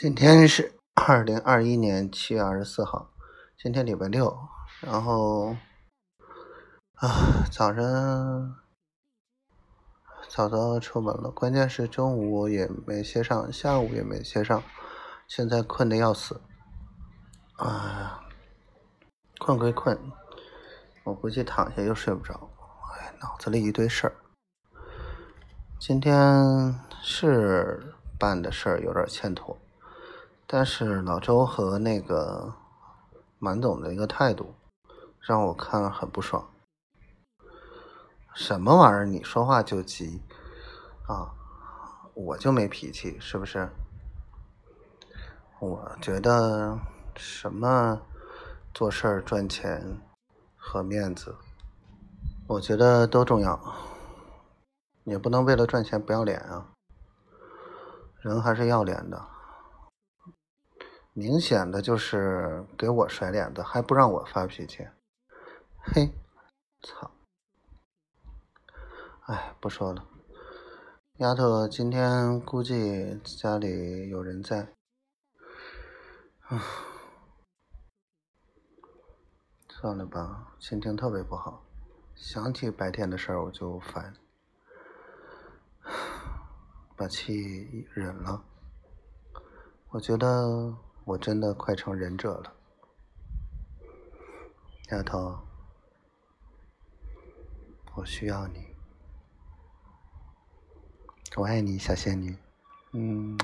今天是二零二一年七月二十四号，今天礼拜六，然后啊，早上早早出门了，关键是中午也没歇上，下午也没歇上，现在困得要死，啊，困归困，我估计躺下又睡不着，哎，脑子里一堆事儿，今天是办的事儿有点欠妥。但是老周和那个满总的一个态度，让我看了很不爽。什么玩意儿？你说话就急啊？我就没脾气，是不是？我觉得什么做事儿赚钱和面子，我觉得都重要，也不能为了赚钱不要脸啊。人还是要脸的。明显的就是给我甩脸子，还不让我发脾气，嘿，操！哎，不说了。丫头今天估计家里有人在，啊，算了吧，心情特别不好，想起白天的事儿我就烦，把气忍了。我觉得。我真的快成忍者了，丫头，我需要你，我爱你，小仙女，嗯。